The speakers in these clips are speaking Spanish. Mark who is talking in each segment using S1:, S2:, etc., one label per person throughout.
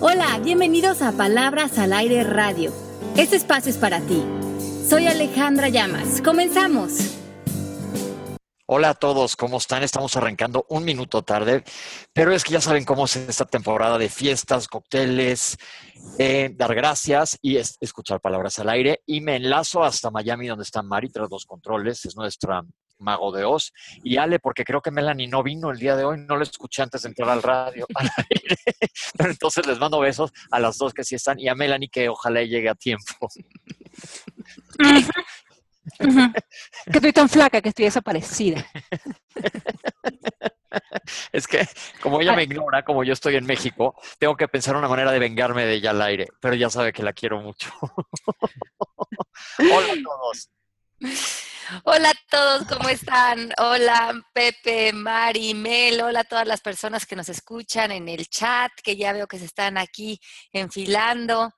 S1: Hola, bienvenidos a Palabras al Aire Radio. Este espacio es para ti. Soy Alejandra Llamas. Comenzamos.
S2: Hola a todos, ¿cómo están? Estamos arrancando un minuto tarde, pero es que ya saben cómo es esta temporada de fiestas, cócteles, eh, dar gracias y escuchar palabras al aire. Y me enlazo hasta Miami, donde está Mari tras los controles, es nuestra mago de Oz. Y Ale, porque creo que Melanie no vino el día de hoy, no lo escuché antes de entrar al radio, al aire. Pero entonces les mando besos a las dos que sí están y a Melanie que ojalá llegue a tiempo.
S3: Que estoy tan flaca que estoy desaparecida.
S2: Es que como ella me ignora, como yo estoy en México, tengo que pensar una manera de vengarme de ella al aire, pero ya sabe que la quiero mucho. Hola a todos.
S4: Hola a todos, ¿cómo están? Hola Pepe, Mari, Mel, hola a todas las personas que nos escuchan en el chat, que ya veo que se están aquí enfilando.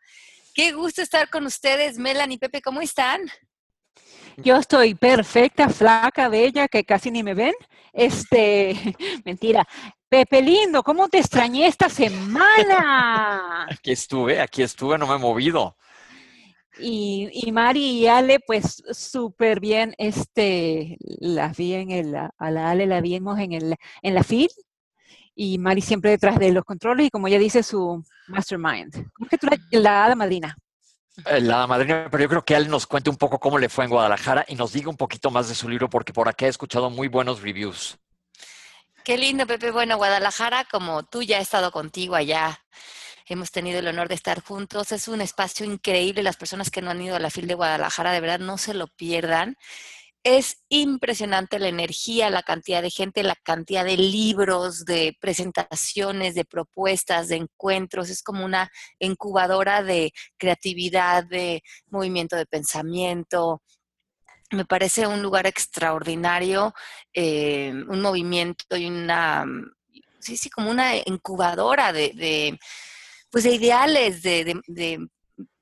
S4: Qué gusto estar con ustedes, Melanie y Pepe, ¿cómo están?
S3: Yo estoy perfecta, flaca, bella, que casi ni me ven. Este, mentira. Pepe lindo, ¿cómo te extrañé esta semana?
S2: Aquí estuve, aquí estuve, no me he movido.
S3: Y, y Mari y Ale, pues súper bien, este, las vi en el, a la Ale la vimos en, el, en la feed, y Mari siempre detrás de los controles, y como ella dice, su mastermind. ¿Cómo es que tú la, la hada madrina?
S2: Eh, la madrina, pero yo creo que él nos cuente un poco cómo le fue en Guadalajara y nos diga un poquito más de su libro, porque por acá he escuchado muy buenos reviews.
S4: Qué lindo, Pepe. Bueno, Guadalajara, como tú ya he estado contigo allá, hemos tenido el honor de estar juntos. Es un espacio increíble. Las personas que no han ido a la FIL de Guadalajara, de verdad, no se lo pierdan. Es impresionante la energía, la cantidad de gente, la cantidad de libros, de presentaciones, de propuestas, de encuentros. Es como una incubadora de creatividad, de movimiento de pensamiento. Me parece un lugar extraordinario, eh, un movimiento y una, sí, sí, como una incubadora de, de pues de ideales, de, de,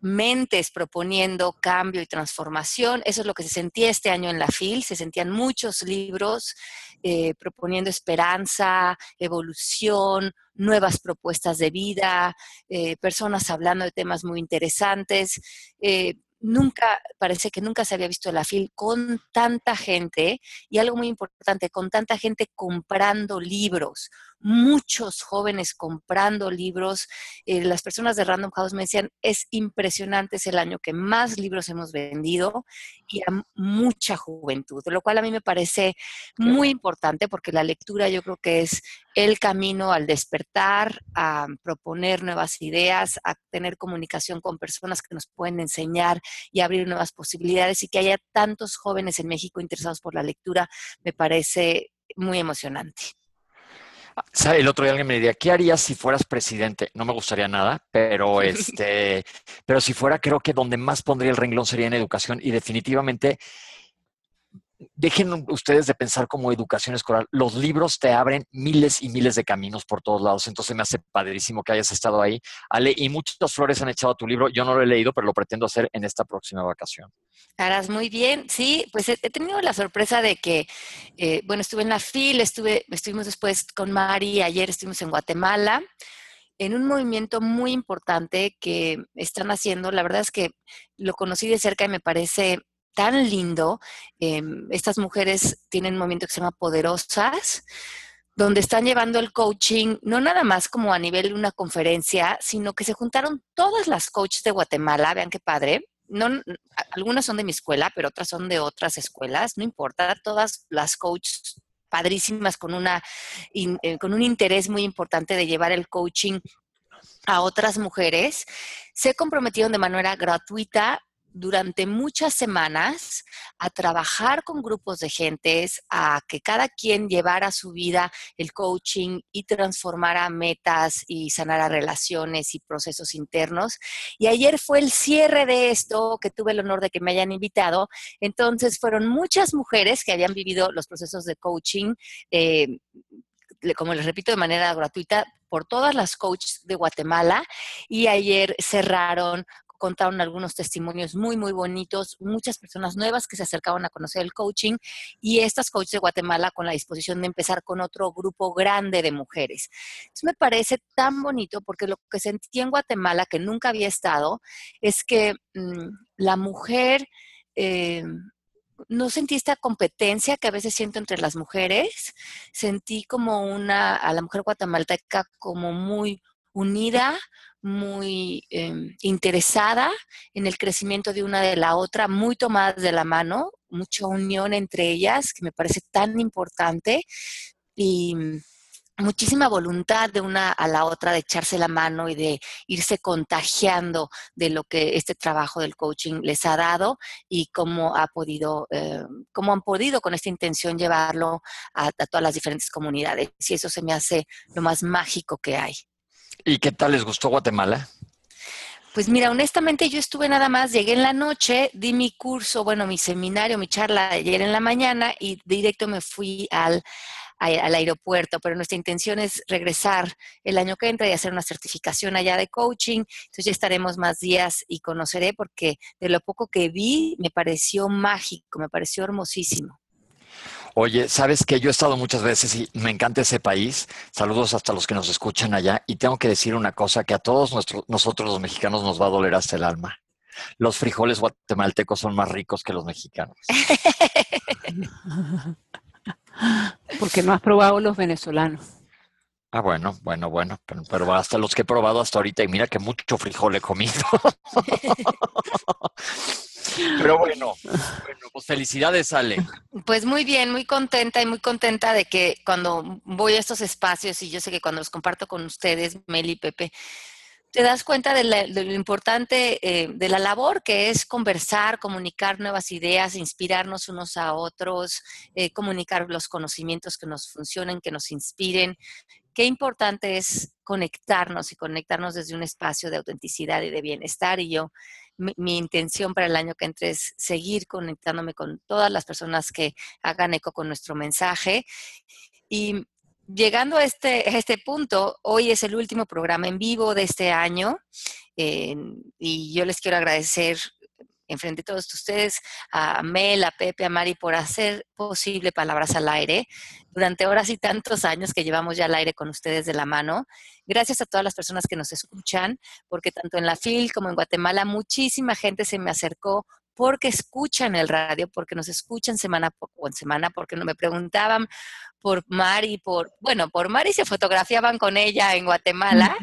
S4: mentes proponiendo cambio y transformación. Eso es lo que se sentía este año en la FIL. Se sentían muchos libros eh, proponiendo esperanza, evolución, nuevas propuestas de vida, eh, personas hablando de temas muy interesantes. Eh, nunca, parece que nunca se había visto la FIL con tanta gente y algo muy importante, con tanta gente comprando libros, muchos jóvenes comprando libros. Eh, las personas de Random House me decían, es impresionante, es el año que más libros hemos vendido y a mucha juventud, lo cual a mí me parece muy importante porque la lectura yo creo que es el camino al despertar, a proponer nuevas ideas, a tener comunicación con personas que nos pueden enseñar y abrir nuevas posibilidades y que haya tantos jóvenes en México interesados por la lectura, me parece muy emocionante.
S2: El otro día alguien me decía, ¿qué harías si fueras presidente? No me gustaría nada, pero este, pero si fuera, creo que donde más pondría el renglón sería en educación y definitivamente dejen ustedes de pensar como educación escolar. Los libros te abren miles y miles de caminos por todos lados. Entonces me hace padrísimo que hayas estado ahí. Ale, y muchas flores han echado a tu libro. Yo no lo he leído, pero lo pretendo hacer en esta próxima vacación.
S4: Harás muy bien. Sí, pues he, tenido la sorpresa de que, eh, bueno, estuve en la FIL, estuve, estuvimos después con Mari, ayer estuvimos en Guatemala en un movimiento muy importante que están haciendo. La verdad es que lo conocí de cerca y me parece tan lindo. Em, estas mujeres tienen un movimiento que se llama Poderosas, donde están llevando el coaching, no nada más como a nivel de una conferencia, sino que se juntaron todas las coaches de Guatemala, vean qué padre. No, algunas son de mi escuela, pero otras son de otras escuelas, no importa, todas las coaches padrísimas con, una, eh, con un interés muy importante de llevar el coaching a otras mujeres, se comprometieron de manera gratuita durante muchas semanas a trabajar con grupos de gentes, a que cada quien llevara su vida el coaching y transformara metas y sanara relaciones y procesos internos. Y ayer fue el cierre de esto, que tuve el honor de que me hayan invitado. Entonces fueron muchas mujeres que habían vivido los procesos de coaching. Eh, como les repito, de manera gratuita por todas las coaches de Guatemala y ayer cerraron contaron algunos testimonios muy, muy bonitos, muchas personas nuevas que se acercaban a conocer el coaching y estas coaches de Guatemala con la disposición de empezar con otro grupo grande de mujeres. Eso me parece tan bonito porque lo que sentí en Guatemala, que nunca había estado, es que mm, la mujer... Eh, no sentí esta competencia que a veces siento entre las mujeres, sentí como una, a la mujer guatemalteca como muy unida, muy em, interesada en el crecimiento de una de la otra, muy tomadas de la mano, mucha unión entre ellas, que me parece tan importante. Y muchísima voluntad de una a la otra de echarse la mano y de irse contagiando de lo que este trabajo del coaching les ha dado y cómo ha podido, eh, cómo han podido con esta intención llevarlo a, todas las diferentes comunidades. Y eso se me hace lo más mágico que hay.
S2: ¿Y qué tal les gustó Guatemala?
S4: Pues mira, honestamente yo estuve nada más, llegué en la noche, di mi curso, bueno, mi seminario, mi charla ayer en la mañana y directo me fui al, al aeropuerto, pero nuestra intención es regresar el año que entra y hacer una certificación allá de coaching. Entonces ya estaremos más días y conoceré porque de lo poco que vi me pareció mágico, me pareció hermosísimo.
S2: Oye, sabes que yo he estado muchas veces y me encanta ese país. Saludos hasta los que nos escuchan allá. Y tengo que decir una cosa que a todos nosotros los mexicanos nos va a doler hasta el alma. Los frijoles guatemaltecos son más ricos que los mexicanos.
S3: Porque no has probado los venezolanos.
S2: Ah, bueno, bueno, bueno, pero, hasta los que he probado hasta ahorita, y mira que mucho frijol he comido. pero bueno, bueno, pues felicidades, Ale.
S4: Pues muy bien, muy contenta y muy contenta de que cuando voy a estos espacios, y yo sé que cuando los comparto con ustedes, Meli y Pepe, te das cuenta de, lo importante eh, de la labor que es conversar, comunicar nuevas ideas, inspirarnos unos a otros, eh, comunicar los conocimientos que nos funcionen, que nos inspiren. Qué importante es conectarnos y conectarnos desde un espacio de autenticidad y de bienestar. Y yo, mi, intención para el año que entre es seguir conectándome con todas las personas que hagan eco con nuestro mensaje. Y llegando a este, este punto, hoy es el último programa en vivo de este año y yo les quiero agradecer en frente de todos ustedes, a Mel, a Pepe, a Mari, por hacer posible Palabras al Aire durante horas y tantos años que llevamos ya al aire con ustedes de la mano. Gracias a todas las personas que nos escuchan, porque tanto en la FIL como en Guatemala muchísima gente se me acercó porque escuchan el radio, porque nos escuchan semana o en semana, porque no me preguntaban por Mari, por, bueno, por Mari se fotografiaban con ella en Guatemala,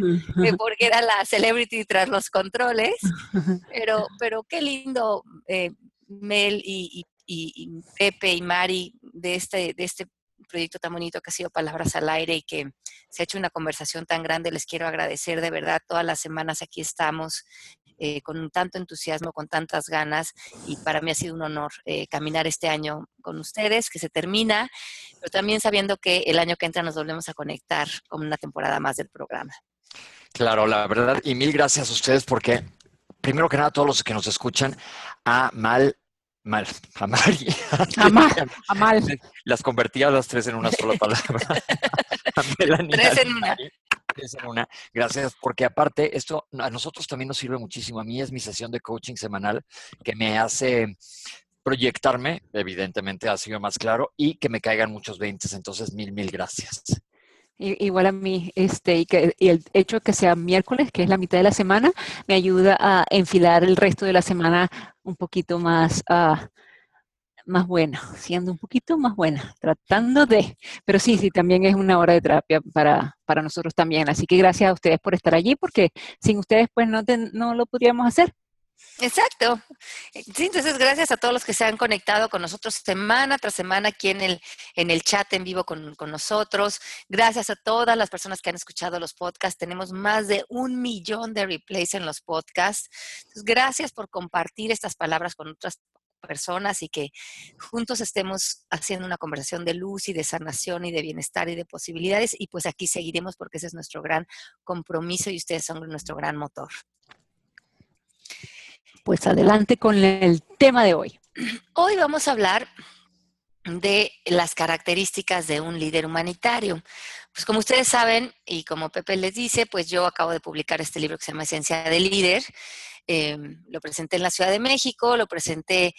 S4: porque era la celebrity tras los controles, pero, pero qué lindo eh, Mel y, Pepe y Mari de este, de este proyecto tan bonito que ha sido Palabras al Aire y que se ha hecho una conversación tan grande. Les quiero agradecer de verdad. Todas las semanas aquí estamos eh, con tanto entusiasmo, con tantas ganas y para mí ha sido un honor eh, caminar este año con ustedes, que se termina, pero también sabiendo que el año que entra nos volvemos a conectar con una temporada más del programa.
S2: Claro, la verdad, y mil gracias a ustedes porque, primero que nada, todos los que nos escuchan, a Mal Mal, a Mari.
S3: A mal, a mal.
S2: Las convertía a las tres en una sola palabra.
S4: tres en una
S2: Gracias, porque aparte esto a nosotros también nos sirve muchísimo. A mí es mi sesión de coaching semanal que me hace proyectarme, evidentemente ha sido más claro, y que me caigan muchos 20. Entonces, mil, mil gracias.
S3: Igual a mí, este, y, que, y el hecho de que sea miércoles, que es la mitad de la semana, me ayuda a enfilar el resto de la semana un poquito más, uh, más buena, siendo un poquito más buena, tratando de, pero sí, sí, también es una hora de terapia para, para nosotros también. Así que gracias a ustedes por estar allí, porque sin ustedes pues no, no lo podríamos hacer.
S4: Exacto. Sí, entonces gracias a todos los que se han conectado con nosotros semana tras semana aquí en el, en el chat en vivo con, con, nosotros. Gracias a todas las personas que han escuchado los podcasts. Tenemos más de un millón de replays en los podcasts. Entonces, gracias por compartir estas palabras con otras personas y que juntos estemos haciendo una conversación de luz y de sanación y de bienestar y de posibilidades. Y pues aquí seguiremos porque ese es nuestro gran compromiso y ustedes son nuestro gran motor.
S3: Pues adelante con el tema de hoy.
S4: Hoy vamos a hablar de las características de un líder humanitario. Pues como ustedes saben y como Pepe les dice, pues yo acabo de publicar este libro que se llama Esencia del Líder Em, lo presenté en la Ciudad de México, lo presenté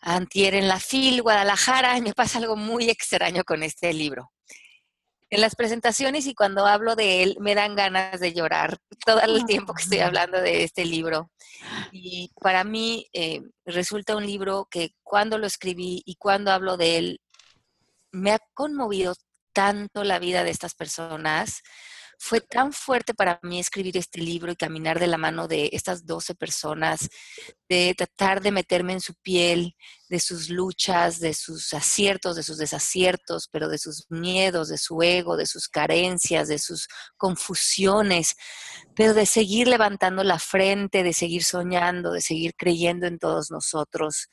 S4: antier en la FIL, Guadalajara, y me pasa algo muy extraño con este libro. En las presentaciones y cuando hablo de él, me dan ganas de llorar todo el tiempo que estoy hablando de este libro. Y para mí eh, resulta un libro que cuando lo escribí y cuando hablo de él, me ha conmovido tanto la vida de estas personas, fue tan fuerte para mí escribir este libro y caminar de la mano de estas 12 personas, de tratar de meterme en su piel, de sus luchas, de sus aciertos, de sus desaciertos, pero de sus miedos, de su ego, de sus carencias, de sus confusiones, pero de seguir levantando la frente, de seguir soñando, de seguir creyendo en todos nosotros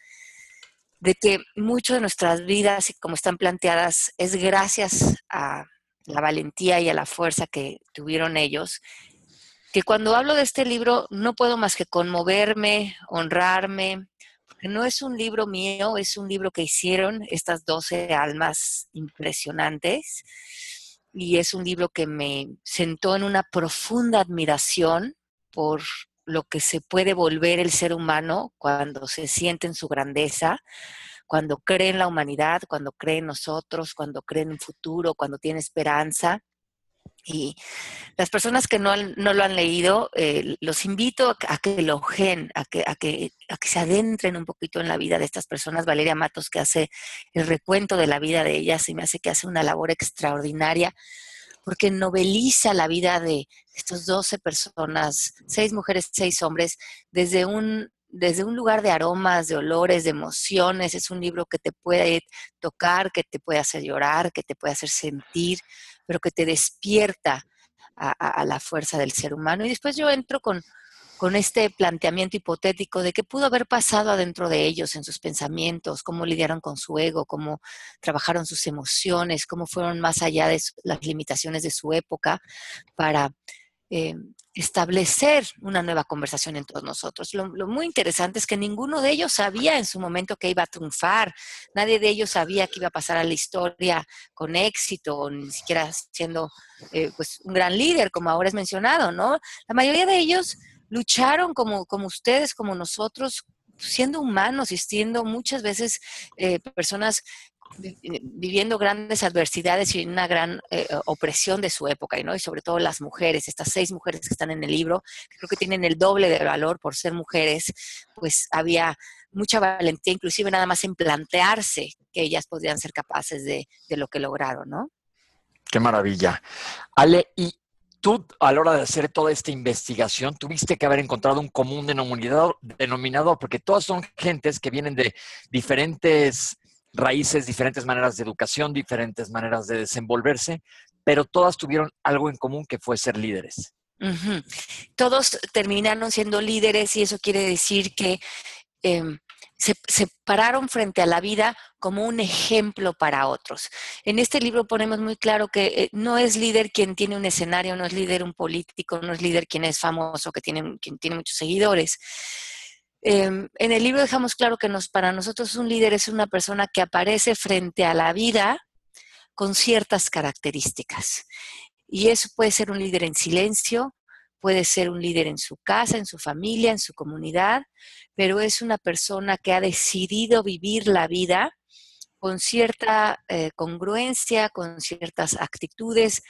S4: de que mucho de nuestras vidas, como están planteadas, es gracias a la valentía y a la fuerza que tuvieron ellos, que cuando hablo de este libro no puedo más que conmoverme, honrarme, porque no es un libro mío, es un libro que hicieron estas 12 almas impresionantes y es un libro que me sentó en una profunda admiración por lo que se puede volver el ser humano cuando se siente en su grandeza, cuando cree en la humanidad, cuando cree en nosotros, cuando cree en un futuro, cuando tiene esperanza. Y las personas que no, lo han leído, eh, los invito a, que lo a que, a, que, a que se adentren un poquito en la vida de estas personas. Valeria Matos, que hace el recuento de la vida de ellas, y me hace que hace una labor extraordinaria, porque noveliza la vida de estas 12 personas, seis mujeres, seis hombres, desde un desde un lugar de aromas, de olores, de emociones. Es un libro que te puede tocar, que te puede hacer llorar, que te puede hacer sentir, pero que te despierta a, la fuerza del ser humano. Y después yo entro con, con este planteamiento hipotético de qué pudo haber pasado adentro de ellos en sus pensamientos, cómo lidiaron con su ego, cómo trabajaron sus emociones, cómo fueron más allá de las limitaciones de su época para eh, establecer una nueva conversación en todos nosotros. Lo, muy interesante es que ninguno de ellos sabía en su momento que iba a triunfar, nadie de ellos sabía que iba a pasar a la historia con éxito, o ni siquiera siendo eh, pues, un gran líder, como ahora es mencionado, ¿no? La mayoría de ellos lucharon como, como ustedes, como nosotros, siendo humanos y siendo muchas veces eh, personas viviendo grandes adversidades y una gran eh, opresión de su época, ¿no? Y sobre todo las mujeres, estas seis mujeres que están en el libro, que creo que tienen el doble de valor por ser mujeres, pues había mucha valentía, inclusive nada más en plantearse que ellas podrían ser capaces de, de lo que lograron, ¿no?
S2: Qué maravilla. Ale, y tú a la hora de hacer toda esta investigación tuviste que haber encontrado un común denominador, denominador, porque todas son gentes que vienen de diferentes raíces, diferentes maneras de educación, diferentes maneras de desenvolverse, pero todas tuvieron algo en común que fue ser líderes.
S4: Todos terminaron siendo líderes y eso quiere decir que em, se, pararon frente a la vida como un ejemplo para otros. En este libro ponemos muy claro que eh, no es líder quien tiene un escenario, no es líder un político, no es líder quien es famoso, que quien tiene muchos seguidores Em, en el libro dejamos claro que nos, para nosotros un líder es una persona que aparece frente a la vida con ciertas características. Y eso puede ser un líder en silencio, puede ser un líder en su casa, en su familia, en su comunidad, pero es una persona que ha decidido vivir la vida con cierta eh, congruencia, con ciertas actitudes,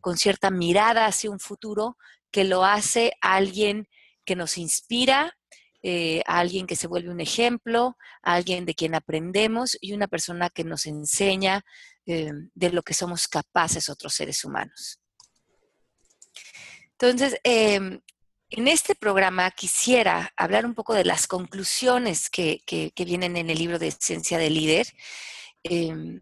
S4: con cierta mirada hacia un futuro que lo hace alguien que nos inspira, eh, a alguien que se vuelve un ejemplo, a alguien de quien aprendemos y una persona que nos enseña eh, de lo que somos capaces otros seres humanos. Entonces, em, en este programa quisiera hablar un poco de las conclusiones que, vienen en el libro de Esencia del Líder. Em,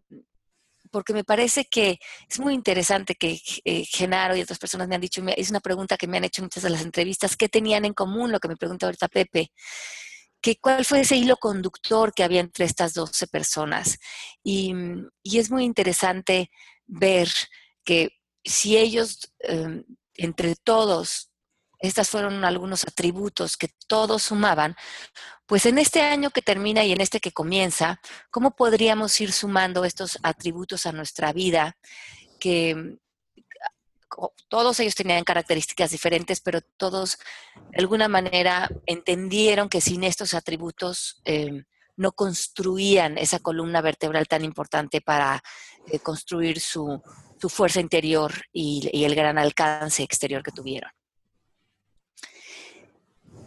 S4: porque me parece que es muy interesante que eh, Genaro y otras personas me han dicho, es una pregunta que me han hecho muchas de las entrevistas, ¿qué tenían en común? Lo que me pregunta ahorita Pepe. Que, ¿Cuál fue ese hilo conductor que había entre estas 12 personas? Y, es muy interesante ver que si ellos, em, entre todos, estas fueron algunos atributos que todos sumaban, pues en este año que termina y en este que comienza, ¿cómo podríamos ir sumando estos atributos a nuestra vida que todos ellos tenían características diferentes, pero todos de alguna manera entendieron que sin estos atributos em, no construían esa columna vertebral tan importante para eh, construir su, fuerza interior y, el gran alcance exterior que tuvieron.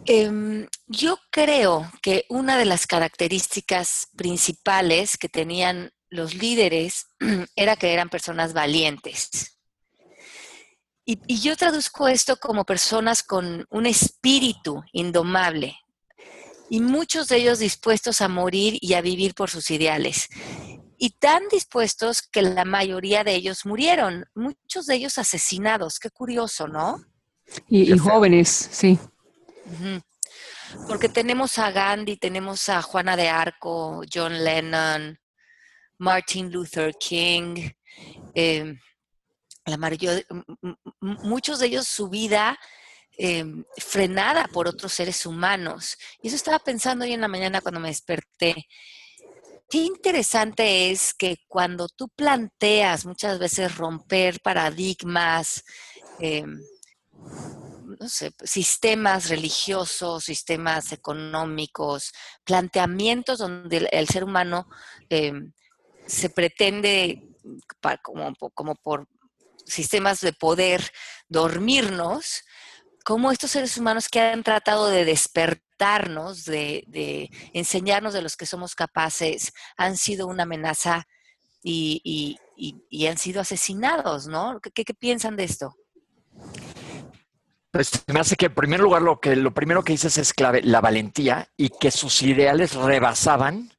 S4: Em, yo creo que una de las características principales que tenían los líderes era que eran personas valientes. Y, y, yo traduzco esto como personas con un espíritu indomable y muchos de ellos dispuestos a morir y a vivir por sus ideales. Y tan dispuestos que la mayoría de ellos murieron, muchos de ellos asesinados. Qué curioso, ¿no?
S3: Y, jóvenes, sí.
S4: Porque tenemos a Gandhi, tenemos a Juana de Arco, John Lennon, Martin Luther King, em, la muchos de ellos su vida em, frenada por otros seres humanos. Y eso estaba pensando hoy en la mañana cuando me desperté. Qué interesante es que cuando tú planteas muchas veces romper paradigmas, em, no sé, sistemas religiosos, sistemas económicos, planteamientos donde el, ser humano se pretende, como, por sistemas de poder, dormirnos, como estos seres humanos que han tratado de despertarnos, de, enseñarnos de los que somos capaces, han sido una amenaza y, han sido asesinados, ¿no? ¿Qué, piensan de esto?
S2: Pues me hace que en primer lugar lo que lo primero que dices es clave, la valentía y que sus ideales rebasaban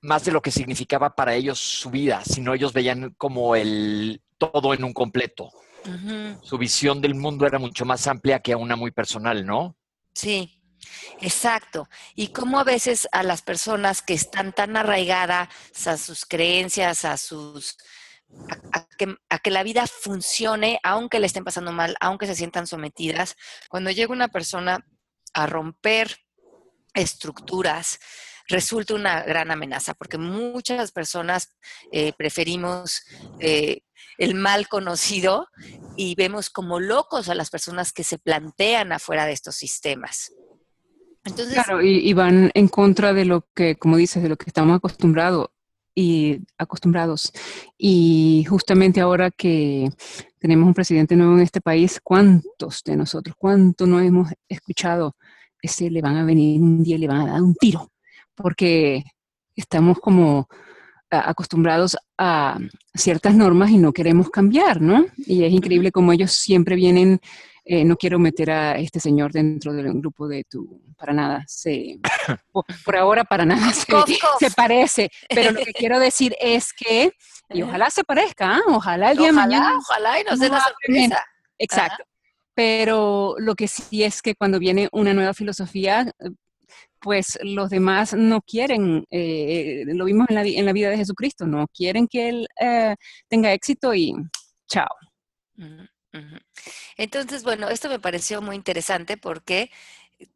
S2: más de lo que significaba para ellos su vida, sino ellos veían como el todo en un completo. Su visión del mundo era mucho más amplia que una muy personal, ¿no?
S4: Sí, exacto. Y como a veces a las personas que están tan arraigadas a sus creencias, a sus a, que, a, la vida funcione, aunque le estén pasando mal, aunque se sientan sometidas, cuando llega una persona a romper estructuras, resulta una gran amenaza, porque muchas personas eh, preferimos eh, el mal conocido y vemos como locos a las personas que se plantean afuera de estos sistemas.
S3: Entonces, claro, y, van en contra de lo que, como dices, de lo que estamos acostumbrados y acostumbrados. Y justamente ahora que tenemos un presidente nuevo en este país, ¿cuántos de nosotros, cuánto no hemos escuchado? Ese le van a venir un día le van a dar un tiro porque estamos como acostumbrados a ciertas normas y no queremos cambiar, ¿no? Y es increíble como ellos siempre vienen, eh, no quiero meter a este señor dentro del grupo de tu, para nada, se, por, ahora para nada se, parece, pero lo que quiero decir es que, y ojalá se parezca, ¿ah? ojalá el día de mañana.
S4: Ojalá y nos dé la sorpresa.
S3: Exacto. Pero lo que sí es que cuando viene una nueva filosofía, pues los demás no quieren, eh, lo vimos en la, en la, vida de Jesucristo, no quieren que Él eh, tenga éxito y chao.
S4: Entonces, bueno, esto me pareció muy interesante porque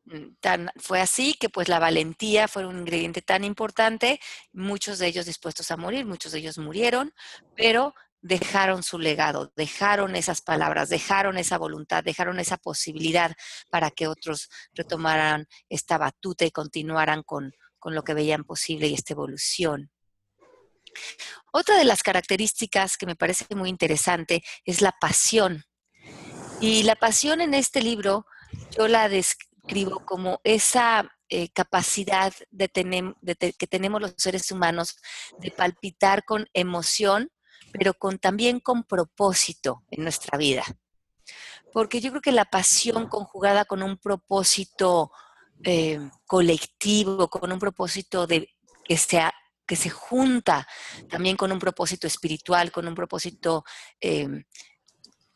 S4: mm, tan, fue así que pues la valentía fue un ingrediente tan importante, muchos de ellos dispuestos a morir, muchos de ellos murieron, pero dejaron su legado, dejaron esas palabras, dejaron esa voluntad, dejaron esa posibilidad para que otros retomaran esta batuta y continuaran con, lo que veían posible y esta evolución. Otra de las características que me parece muy interesante es la pasión. Y la pasión en este libro yo la describo como esa eh, capacidad de que tenemos los seres humanos de palpitar con emoción pero con, también con propósito en nuestra vida. Porque yo creo que la pasión conjugada con un propósito eh, colectivo, con un propósito de, que, sea, que se junta también con un propósito espiritual, con un propósito eh,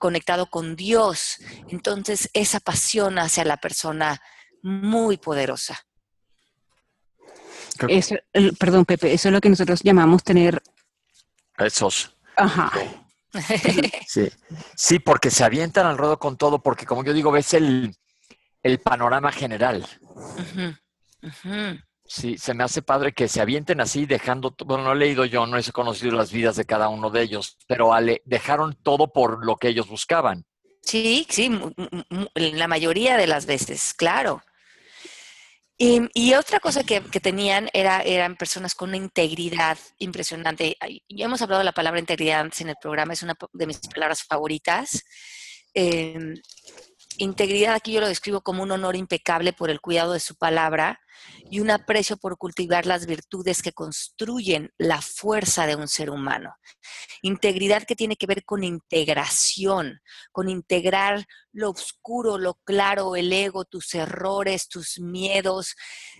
S4: conectado con Dios, entonces esa pasión hacia la persona muy poderosa.
S3: perdón, Pepe, eso es lo que nosotros llamamos tener
S2: esos
S3: Ajá.
S2: Sí. sí, porque se avientan al ruedo con todo, porque como yo digo, ves el, panorama general. Sí, se me hace padre que se avienten así, dejando, bueno, no he leído yo, no he conocido las vidas de cada uno de ellos, pero ale, dejaron todo por lo que ellos buscaban.
S4: Sí, sí, la mayoría de las veces, claro. Y, otra cosa que, tenían era, eran personas con una integridad impresionante. Ya hemos hablado de la palabra integridad antes en el programa, es una de mis palabras favoritas. Em, integridad aquí yo lo describo como un honor impecable por el cuidado de su palabra y un aprecio por cultivar las virtudes que construyen la fuerza de un ser humano. Integridad que tiene que ver con integración, con integrar lo oscuro, lo claro, el ego, tus errores, tus miedos,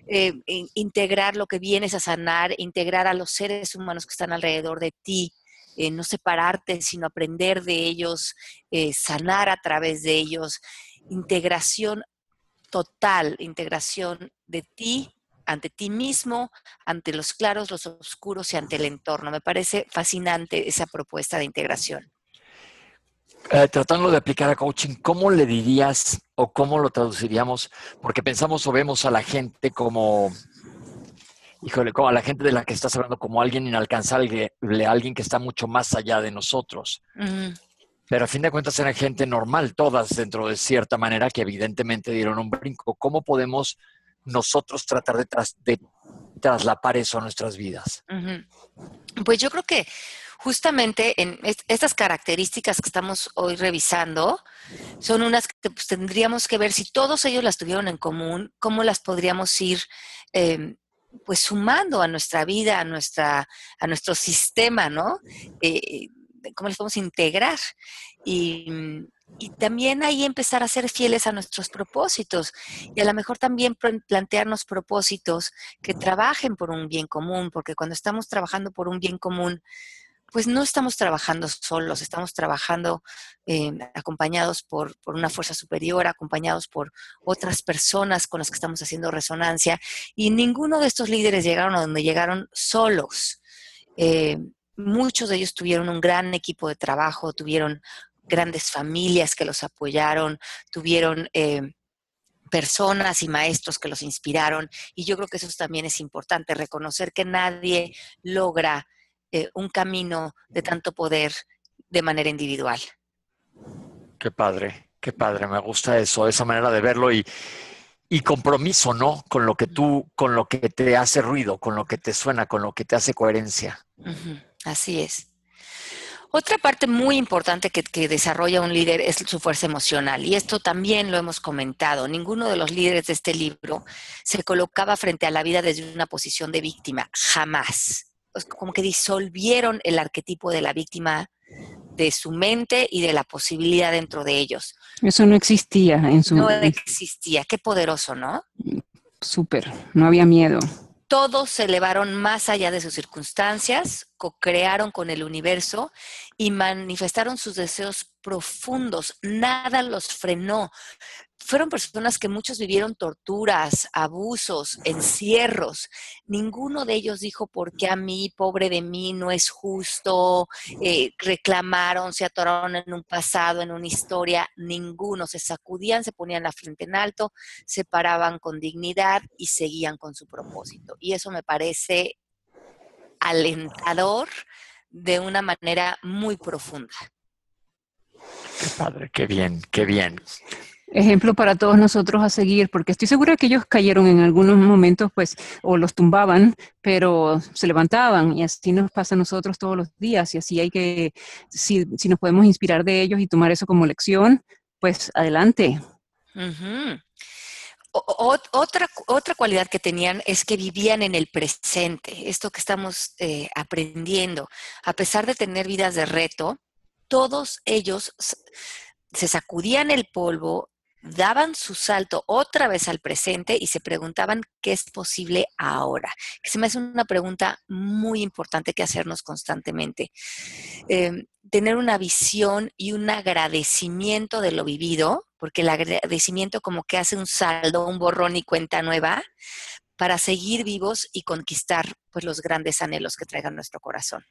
S4: eh, integrar lo que vienes a sanar, integrar a los seres humanos que están alrededor de ti. Eh, no separarte, sino aprender de ellos, eh, sanar a través de ellos, integración total, integración de ti ante ti mismo, ante los claros, los oscuros y ante el entorno. Me parece fascinante esa propuesta de integración.
S2: Eh, tratando de aplicar a coaching, ¿cómo le dirías o cómo lo traduciríamos? Porque pensamos o vemos a la gente como, híjole, como a la gente de la que estás hablando como alguien inalcanzable, alguien que está mucho más allá de nosotros. Pero a fin de cuentas eran gente normal, todas dentro de cierta manera que evidentemente dieron un brinco. ¿Cómo podemos nosotros tratar de, de traslapar eso a nuestras vidas?
S4: Pues yo creo que justamente en estas características que estamos hoy revisando son unas que pues, tendríamos que ver si todos ellos las tuvieron en común, cómo las podríamos ir em, pues sumando a nuestra vida, a nuestra, a nuestro sistema, ¿no? Eh, cómo les podemos integrar. Y, y también ahí empezar a ser fieles a nuestros propósitos y a lo mejor también plantearnos propósitos que trabajen por un bien común, porque cuando estamos trabajando por un bien común, pues no estamos trabajando solos, estamos trabajando eh, acompañados por, una fuerza superior, acompañados por otras personas con las que estamos haciendo resonancia y ninguno de estos líderes llegaron a donde llegaron solos. Eh, muchos de ellos tuvieron un gran equipo de trabajo, tuvieron grandes familias que los apoyaron, tuvieron eh, personas y maestros que los inspiraron. Y yo creo que eso también es importante, reconocer que nadie logra eh, un camino de tanto poder de manera individual.
S2: Qué padre, qué padre, me gusta eso, esa manera de verlo y, y compromiso, ¿no? Con lo que tú, con lo que te hace ruido, con lo que te suena, con lo que te hace coherencia.
S4: Así es. Otra parte muy importante que, desarrolla un líder es su fuerza emocional. Y esto también lo hemos comentado. Ninguno de los líderes de este libro se colocaba frente a la vida desde una posición de víctima. Jamás. Como que disolvieron el arquetipo de la víctima de su mente y de la posibilidad dentro de ellos.
S3: Eso no existía en su...
S4: No existía. Qué poderoso, ¿no?
S3: Súper. No había miedo
S4: todos se elevaron más allá de sus circunstancias, co-crearon con el universo y manifestaron sus deseos profundos. Nada los frenó fueron personas que muchos vivieron torturas, abusos, encierros. Ninguno de ellos dijo, ¿por qué a mí, pobre de mí, no es justo? Eh, reclamaron, se atoraron en un pasado, en una historia. Ninguno. Se sacudían, se ponían la frente en alto, se paraban con dignidad y seguían con su propósito. Y eso me parece alentador de una manera muy profunda.
S2: Qué padre, qué bien, qué bien
S3: ejemplo para todos nosotros a seguir, porque estoy segura que ellos cayeron en algunos momentos, pues, o los tumbaban, pero se levantaban y así nos pasa a nosotros todos los días y así hay que, si, nos podemos inspirar de ellos y tomar eso como lección, pues adelante.
S4: Otra, otra cualidad que tenían es que vivían en el presente, esto que estamos eh, aprendiendo. A pesar de tener vidas de reto, todos ellos se sacudían el polvo, daban su salto otra vez al presente y se preguntaban qué es posible ahora. Que se me hace una pregunta muy importante que hacernos constantemente. Em, tener una visión y un agradecimiento de lo vivido, porque el agradecimiento como que hace un saldo, un borrón y cuenta nueva para seguir vivos y conquistar pues los grandes anhelos que traigan nuestro corazón.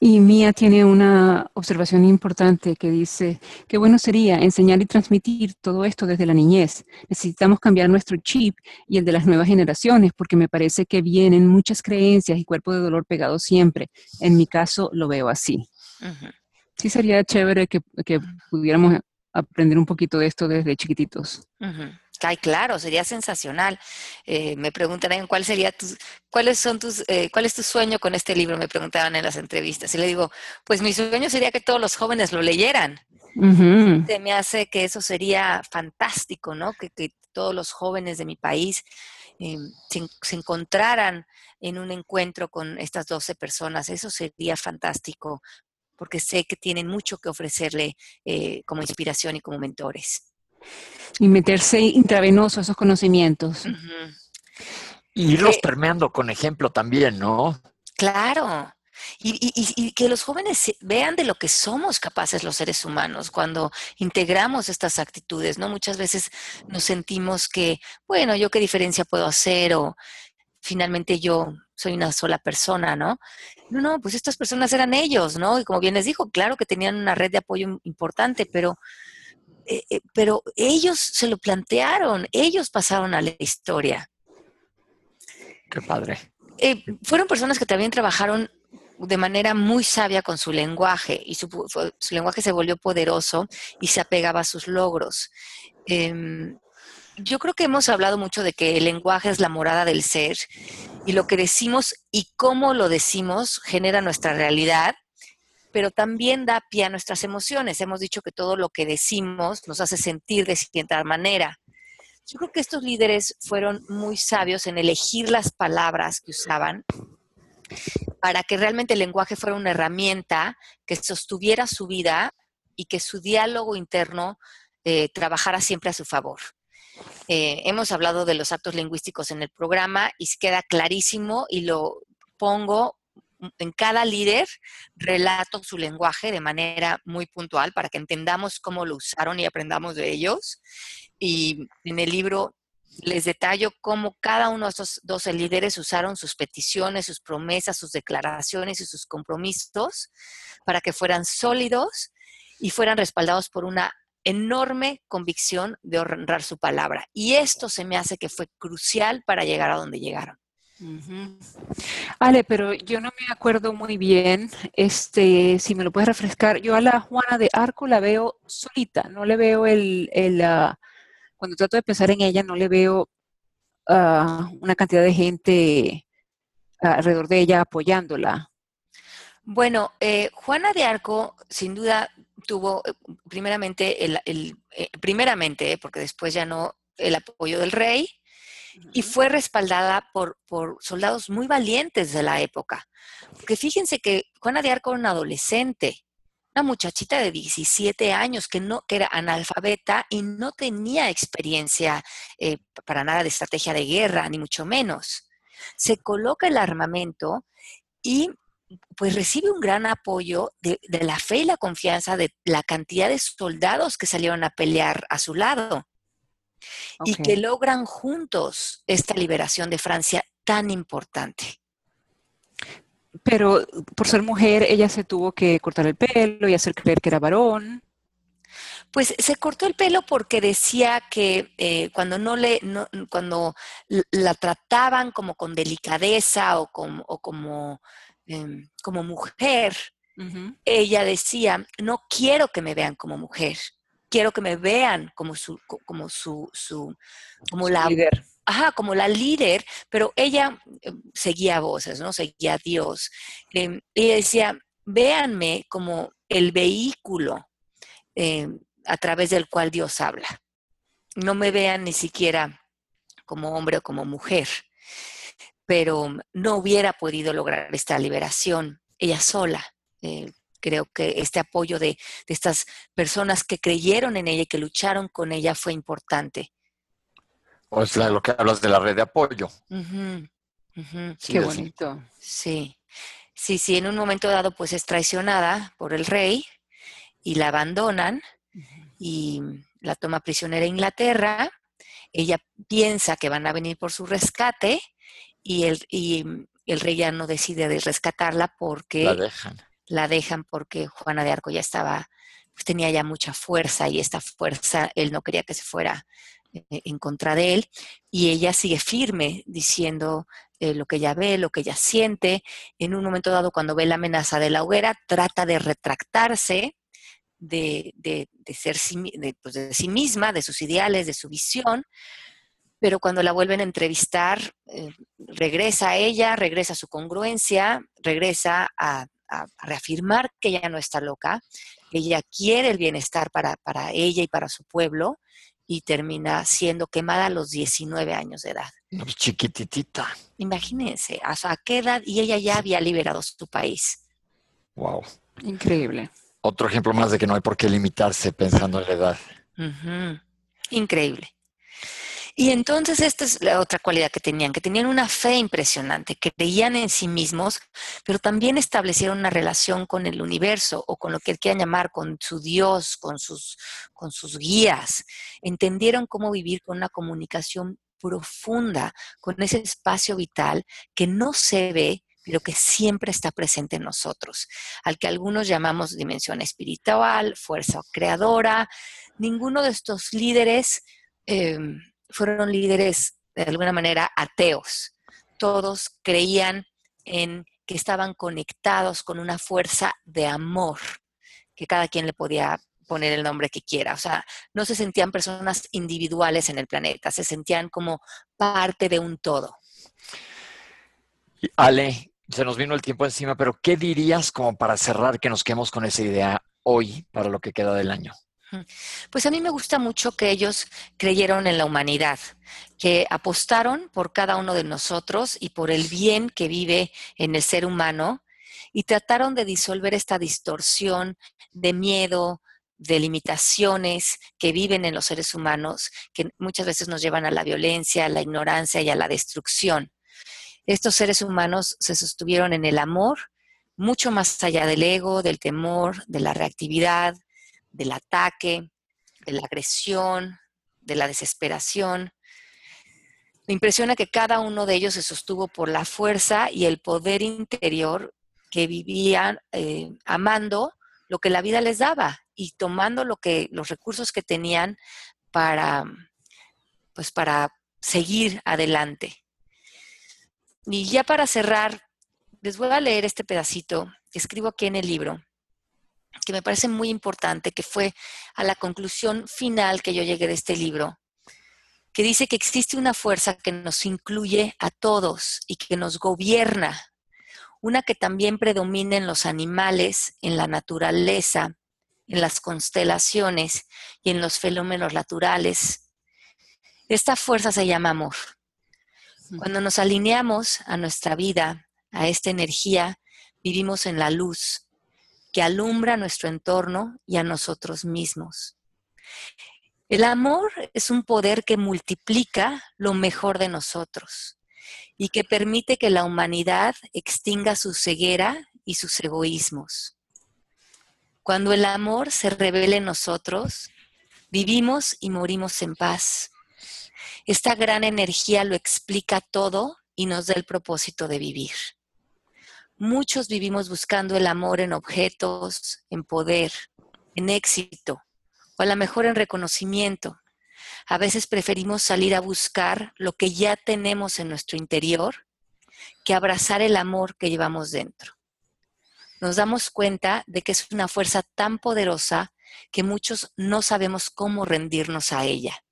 S3: Y Mía tiene una observación importante que dice, qué bueno sería enseñar y transmitir todo esto desde la niñez. Necesitamos cambiar nuestro chip y el de las nuevas generaciones porque me parece que vienen muchas creencias y cuerpo de dolor pegado siempre. En mi caso lo veo así. Sí sería chévere que, pudiéramos aprender un poquito de esto desde chiquititos.
S4: Ay, claro, sería sensacional. Eh, me preguntarán cuál sería tus, cuáles son tus, eh, cuál es tu sueño con este libro, me preguntaban en las entrevistas. Y le digo, pues mi sueño sería que todos los jóvenes lo leyeran. Se me hace que eso sería fantástico, ¿no? Que, todos los jóvenes de mi país eh, se, encontraran en un encuentro con estas 12 personas. Eso sería fantástico, porque sé que tienen mucho que ofrecerle como inspiración y como mentores.
S3: Y meterse intravenoso esos conocimientos.
S2: Y irlos eh, permeando con ejemplo también, ¿no?
S4: Claro. Y, que los jóvenes vean de lo que somos capaces los seres humanos cuando integramos estas actitudes, ¿no? Muchas veces nos sentimos que, bueno, yo qué diferencia puedo hacer o finalmente yo soy una sola persona, ¿no? No, no, pues estas personas eran ellos, ¿no? Y como bien les dijo, claro que tenían una red de apoyo importante, pero eh, eh, pero ellos se lo plantearon, ellos pasaron a la historia.
S2: Qué padre.
S4: Eh, fueron personas que también trabajaron de manera muy sabia con su lenguaje y su, lenguaje se volvió poderoso y se apegaba a sus logros. Em, yo creo que hemos hablado mucho de que el lenguaje es la morada del ser y lo que decimos y cómo lo decimos genera nuestra realidad pero también da pie a nuestras emociones. Hemos dicho que todo lo que decimos nos hace sentir de cierta manera. Yo creo que estos líderes fueron muy sabios en elegir las palabras que usaban para que realmente el lenguaje fuera una herramienta que sostuviera su vida y que su diálogo interno eh, trabajara siempre a su favor. Eh, hemos hablado de los actos lingüísticos en el programa y queda clarísimo y lo pongo en cada líder relato su lenguaje de manera muy puntual para que entendamos cómo lo usaron y aprendamos de ellos. Y en el libro les detallo cómo cada uno de estos 12 líderes usaron sus peticiones, sus promesas, sus declaraciones y sus compromisos para que fueran sólidos y fueran respaldados por una enorme convicción de honrar su palabra. Y esto se me hace que fue crucial para llegar a donde llegaron.
S3: Ale, pero yo no me acuerdo muy bien, este, si me lo puedes refrescar, yo a la Juana de Arco la veo solita, no le veo el, el ah, cuando trato de pensar en ella, no le veo uh, una cantidad de gente alrededor de ella apoyándola.
S4: Bueno, eh, Juana de Arco sin duda tuvo eh, primeramente el, el eh, primeramente, porque después ya no el apoyo del rey, y fue respaldada por, por, soldados muy valientes de la época. Porque fíjense que Juana de Arco era una adolescente, una muchachita de 17 años que, no, que era analfabeta y no tenía experiencia eh, para nada de estrategia de guerra, ni mucho menos. Se coloca el armamento y pues recibe un gran apoyo de, de, la fe y la confianza de la cantidad de soldados que salieron a pelear a su lado y que logran juntos esta liberación de Francia tan importante.
S3: Pero por ser mujer, ella se tuvo que cortar el pelo y hacer creer que era varón.
S4: Pues se cortó el pelo porque decía que eh, cuando no le, cuando la trataban como con delicadeza o como, em, como mujer, ella decía, no quiero que me vean como mujer, quiero que me vean como su, como su, su como la líder. Ajá, como la líder, pero ella eh, seguía voces, ¿no? Seguía a Dios. Eh, ella decía, véanme como el vehículo em, a través del cual Dios habla. No me vean ni siquiera como hombre o como mujer, pero no hubiera podido lograr esta liberación ella sola. Eh, creo que este apoyo de, estas personas que creyeron en ella y que lucharon con ella fue importante.
S2: O es lo que hablas de la red de apoyo.
S3: Qué bonito.
S4: Sí. Sí, sí, en un momento dado pues es traicionada por el rey y la abandonan y la toma prisionera a Inglaterra. Ella piensa que van a venir por su rescate y, el, y el rey ya no decide de rescatarla porque
S2: La dejan.
S4: la dejan porque Juana de Arco ya estaba, pues tenía ya mucha fuerza y esta fuerza él no quería que se fuera eh, en contra de él y ella sigue firme diciendo eh, lo que ella ve, lo que ella siente. En un momento dado, cuando ve la amenaza de la hoguera, trata de retractarse de, de- de ser sí de, pues, de sí misma, de sus ideales, de su visión, pero cuando la vuelven a entrevistar, eh, regresa a ella, regresa a su congruencia, regresa a, a- a reafirmar que ella no está loca, que ella quiere el bienestar para, para ella y para su pueblo, y termina siendo quemada a los 19 años de edad.
S2: Pues, chiquititita.
S4: Imagínense, ¿a qué edad? Y ella ya había liberado su país.
S2: Wow.
S3: Increíble.
S2: Otro ejemplo más de que no hay por qué limitarse pensando en la edad.
S4: Increíble. Y entonces esta es la otra cualidad que tenían, que tenían una fe impresionante, que creían en sí mismos, pero también establecieron una relación con el universo o con lo que quieran llamar, con su Dios, con sus, con sus guías. Entendieron cómo vivir con una comunicación profunda, con ese espacio vital que no se ve, pero que siempre está presente en nosotros, al que algunos llamamos dimensión espiritual, fuerza creadora. Ninguno de estos líderes eh, fueron líderes de alguna manera ateos. Todos creían en que estaban conectados con una fuerza de amor, que cada quien le podía poner el nombre que quiera. O sea, no se sentían personas individuales en el planeta, se sentían como parte de un todo.
S2: Ale, se nos vino el tiempo encima, pero ¿qué dirías como para cerrar que nos quedemos con esa idea hoy para lo que queda del año?
S4: Pues a mí me gusta mucho que ellos creyeron en la humanidad, que apostaron por cada uno de nosotros y por el bien que vive en el ser humano y trataron de disolver esta distorsión de miedo, de limitaciones que viven en los seres humanos, que muchas veces nos llevan a la violencia, a la ignorancia y a la destrucción. Estos seres humanos se sostuvieron en el amor, mucho más allá del ego, del temor, de la reactividad, del ataque, de la agresión, de la desesperación. Me impresiona que cada uno de ellos se sostuvo por la fuerza y el poder interior que vivían eh, amando lo que la vida les daba y tomando lo que los recursos que tenían para pues para seguir adelante. Y ya para cerrar, les voy a leer este pedacito que escribo aquí en el libro que me parece muy importante, que fue a la conclusión final que yo llegué de este libro, que dice que existe una fuerza que nos incluye a todos y que nos gobierna, una que también predomina en los animales, en la naturaleza, en las constelaciones y en los fenómenos naturales. Esta fuerza se llama amor. Cuando nos alineamos a nuestra vida, a esta energía, vivimos en la luz, alumbra nuestro entorno y a nosotros mismos. El amor es un poder que multiplica lo mejor de nosotros y que permite que la humanidad extinga su ceguera y sus egoísmos. Cuando el amor se revela en nosotros, vivimos y morimos en paz. Esta gran energía lo explica todo y nos da el propósito de vivir. Muchos vivimos buscando el amor en objetos, en poder, en éxito o a lo mejor en reconocimiento. A veces preferimos salir a buscar lo que ya tenemos en nuestro interior que abrazar el amor que llevamos dentro. Nos damos cuenta de que es una fuerza tan poderosa que muchos no sabemos cómo rendirnos a ella.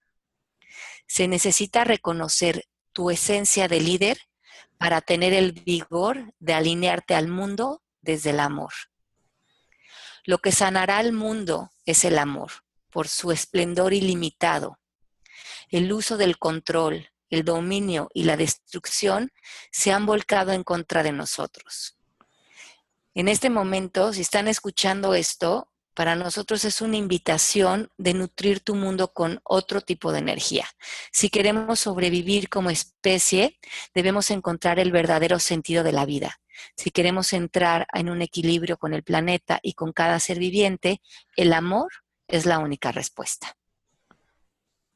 S4: Se necesita reconocer tu esencia de líder para tener el vigor de alinearte al mundo desde el amor. Lo que sanará al mundo es el amor, por su esplendor ilimitado. El uso del control, el dominio y la destrucción se han volcado en contra de nosotros. En este momento, si están escuchando esto, para nosotros es una invitación de nutrir tu mundo con otro tipo de energía. Si queremos sobrevivir como especie, debemos encontrar el verdadero sentido de la vida. Si queremos entrar en un equilibrio con el planeta y con cada ser viviente, el amor es la única respuesta.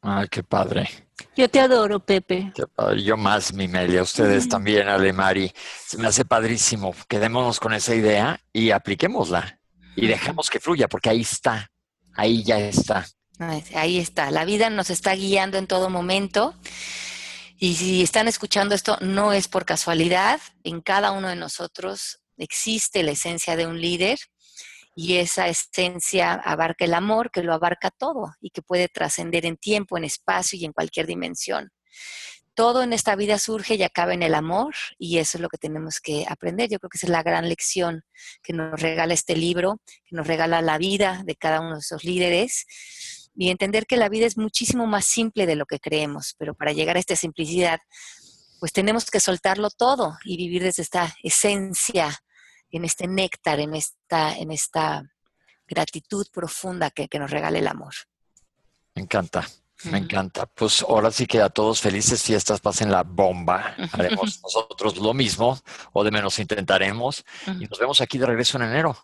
S2: Ay, qué padre.
S3: Yo te adoro, Pepe.
S2: Qué padre. Yo más, mi Melia. Ustedes también, Ale Mari. Se me hace padrísimo. Quedémonos con esa idea y apliquémosla. Y dejemos que fluya, porque ahí está. Ahí ya está.
S4: Ahí está. La vida nos está guiando en todo momento. Y si están escuchando esto, no es por casualidad. En cada uno de nosotros existe la esencia de un líder y esa esencia abarca el amor, que lo abarca todo y que puede trascender en tiempo, en espacio y en cualquier dimensión. Todo en esta vida surge y acaba en el amor y eso es lo que tenemos que aprender. Yo creo que esa es la gran lección que nos regala este libro, que nos regala la vida de cada uno de esos líderes y entender que la vida es muchísimo más simple de lo que creemos, pero para llegar a esta simplicidad, pues tenemos que soltarlo todo y vivir desde esta esencia en este néctar, en esta, en esta gratitud profunda que, nos regala el amor.
S2: Me encanta. Me encanta. Pues ahora sí que a todos felices fiestas, pasen la bomba. Haremos nosotros lo mismo, o de menos intentaremos. Y nos vemos aquí de regreso en enero.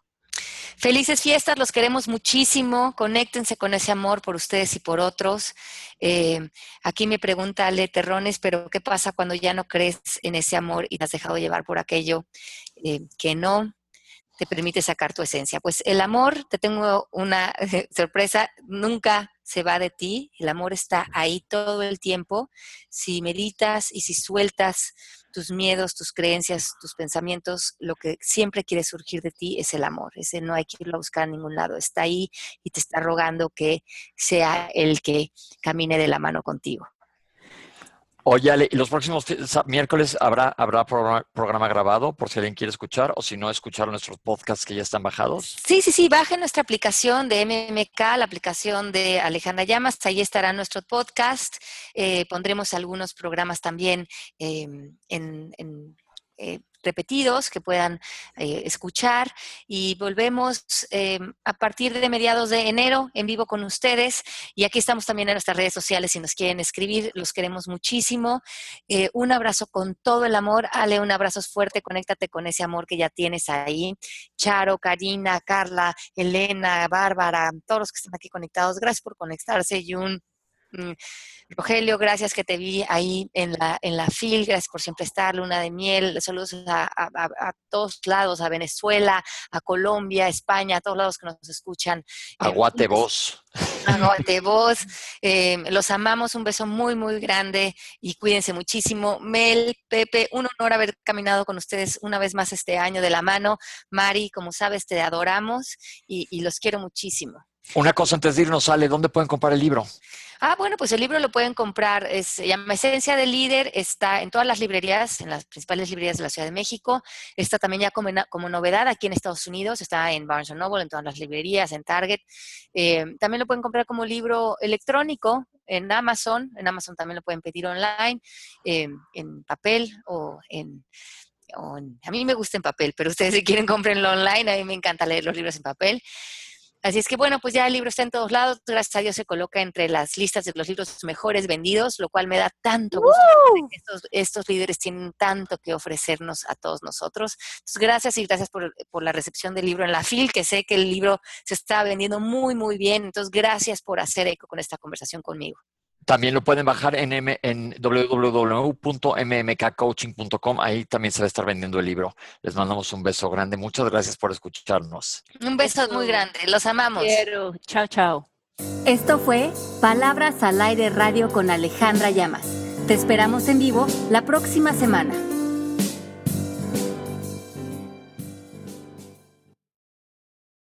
S4: Felices fiestas, los queremos muchísimo. Conéctense con ese amor por ustedes y por otros. Eh, aquí me pregunta Ale Terrones, pero ¿qué pasa cuando ya no crees en ese amor y te has dejado llevar por aquello eh, que no te permite sacar tu esencia? Pues el amor, te tengo una sorpresa, nunca se va de ti, el amor está ahí todo el tiempo. Si meditas y si sueltas tus miedos, tus creencias, tus pensamientos, lo que siempre quiere surgir de ti es el amor. Ese no hay que irlo a buscar a ningún lado. Está ahí y te está rogando que sea el que camine de la mano contigo.
S2: Oye, los próximos miércoles habrá, habrá programa, grabado por si alguien quiere escuchar o si no, escuchar nuestros podcasts que ya están bajados.
S4: Sí, sí, sí, bajen nuestra aplicación de MMK, la aplicación de Alejandra Llamas, ahí estará nuestro podcast. Eh, pondremos algunos programas también em, en eh, repetidos que puedan eh, escuchar y volvemos eh, a partir de mediados de enero en vivo con ustedes y aquí estamos también en nuestras redes sociales si nos quieren escribir, los queremos muchísimo. Eh, un abrazo con todo el amor, Ale, un abrazo fuerte, conéctate con ese amor que ya tienes ahí. Charo, Karina, Carla, Elena, Bárbara, todos los que están aquí conectados, gracias por conectarse y un Rogelio, gracias que te vi ahí en la, en la FIL, gracias por siempre estar, Luna de Miel, saludos a, todos lados, a Venezuela, a Colombia, a España, a todos lados que nos escuchan.
S2: Aguate vos.
S4: Aguate vos. Em, los amamos, un beso muy, muy grande y cuídense muchísimo. Mel, Pepe, un honor haber caminado con ustedes una vez más este año de la mano. Mari, como sabes, te adoramos y, y los quiero muchísimo.
S2: Una cosa antes de irnos, sale, ¿dónde pueden comprar el libro?
S4: Ah, bueno, pues el libro lo pueden comprar, es, se llama Esencia del Líder, está en todas las librerías, en las principales librerías de la Ciudad de México, está también ya como, como novedad aquí en Estados Unidos, está en Barnes Noble, en todas las librerías, en Target. Eh, también lo pueden comprar como libro electrónico en Amazon, en Amazon también lo pueden pedir online, eh, en papel o en a mí me gusta en papel, pero ustedes si quieren comprenlo online, a mí me encanta leer los libros en papel. Así es que bueno, pues ya el libro está en todos lados, gracias a Dios se coloca entre las listas de los libros mejores vendidos, lo cual me da tanto gusto. Estos, estos, líderes tienen tanto que ofrecernos a todos nosotros. Entonces, gracias y gracias por, por, la recepción del libro en la FIL, que sé que el libro se está vendiendo muy, muy bien. Entonces, gracias por hacer eco con esta conversación conmigo.
S2: También lo pueden bajar en, en www.mmkcoaching.com. Ahí también se va a estar vendiendo el libro. Les mandamos un beso grande. Muchas gracias por escucharnos.
S4: Un beso muy grande. Los amamos.
S3: Quiero. Chao, chao.
S1: Esto fue Palabras al Aire Radio con Alejandra Llamas. Te esperamos en vivo la próxima semana.